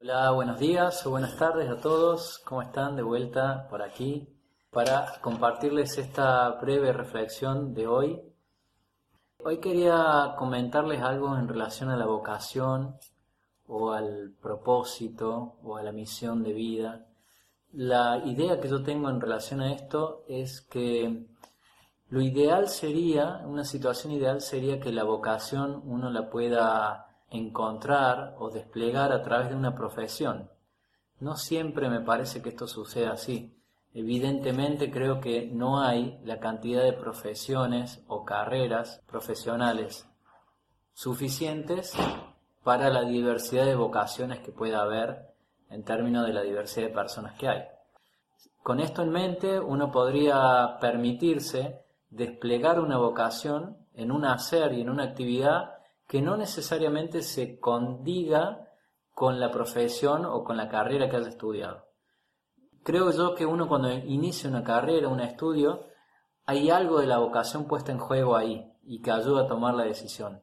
Hola, buenos días o buenas tardes a todos. ¿Cómo están? De vuelta por aquí para compartirles esta breve reflexión de hoy. Hoy quería comentarles algo en relación a la vocación o al propósito o a la misión de vida. La idea que yo tengo en relación a esto es que lo ideal sería, una situación ideal sería que la vocación uno la pueda encontrar o desplegar a través de una profesión. No siempre me parece que esto suceda así. Evidentemente creo que no hay la cantidad de profesiones o carreras profesionales suficientes para la diversidad de vocaciones que pueda haber en términos de la diversidad de personas que hay. Con esto en mente, uno podría permitirse desplegar una vocación en un hacer y en una actividad que no necesariamente se condiga con la profesión o con la carrera que haya estudiado. Creo yo que uno cuando inicia una carrera, un estudio, hay algo de la vocación puesta en juego ahí y que ayuda a tomar la decisión.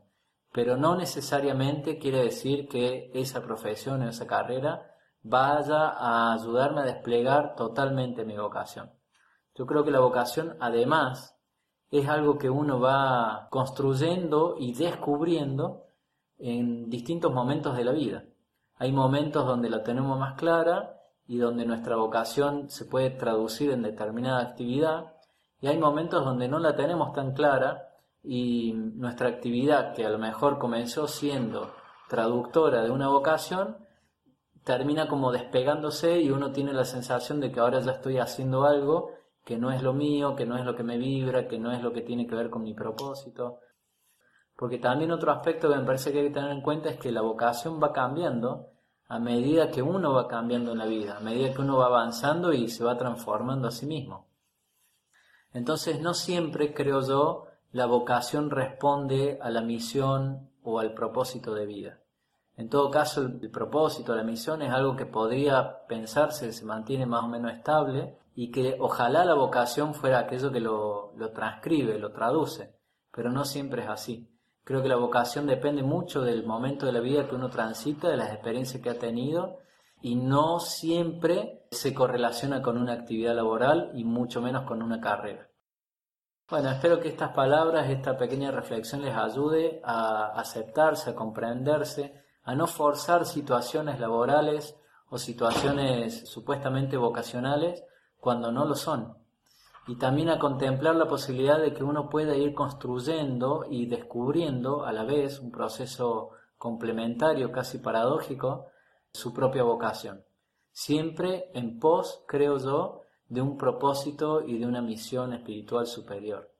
Pero no necesariamente quiere decir que esa profesión o esa carrera vaya a ayudarme a desplegar totalmente mi vocación. Yo creo que la vocación además es algo que uno va construyendo y descubriendo en distintos momentos de la vida. Hay momentos donde la tenemos más clara y donde nuestra vocación se puede traducir en determinada actividad y hay momentos donde no la tenemos tan clara y nuestra actividad que a lo mejor comenzó siendo traductora de una vocación termina como despegándose y uno tiene la sensación de que ahora ya estoy haciendo algo que no es lo mío, que no es lo que me vibra, que no es lo que tiene que ver con mi propósito. Porque también otro aspecto que me parece que hay que tener en cuenta es que la vocación va cambiando a medida que uno va cambiando en la vida, a medida que uno va avanzando y se va transformando a sí mismo. Entonces no siempre, creo yo, la vocación responde a la misión o al propósito de vida. En todo caso, el, propósito, la misión es algo que podría pensarse, se mantiene más o menos estable y que ojalá la vocación fuera aquello que lo transcribe, lo traduce, pero no siempre es así. Creo que la vocación depende mucho del momento de la vida que uno transita, de las experiencias que ha tenido y no siempre se correlaciona con una actividad laboral y mucho menos con una carrera. Bueno, espero que estas palabras, esta pequeña reflexión les ayude a aceptarse, a comprenderse, a no forzar situaciones laborales o situaciones supuestamente vocacionales cuando no lo son. Y también a contemplar la posibilidad de que uno pueda ir construyendo y descubriendo a la vez un proceso complementario, casi paradójico, su propia vocación. Siempre en pos, creo yo, de un propósito y de una misión espiritual superior.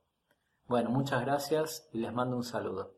Bueno, muchas gracias y les mando un saludo.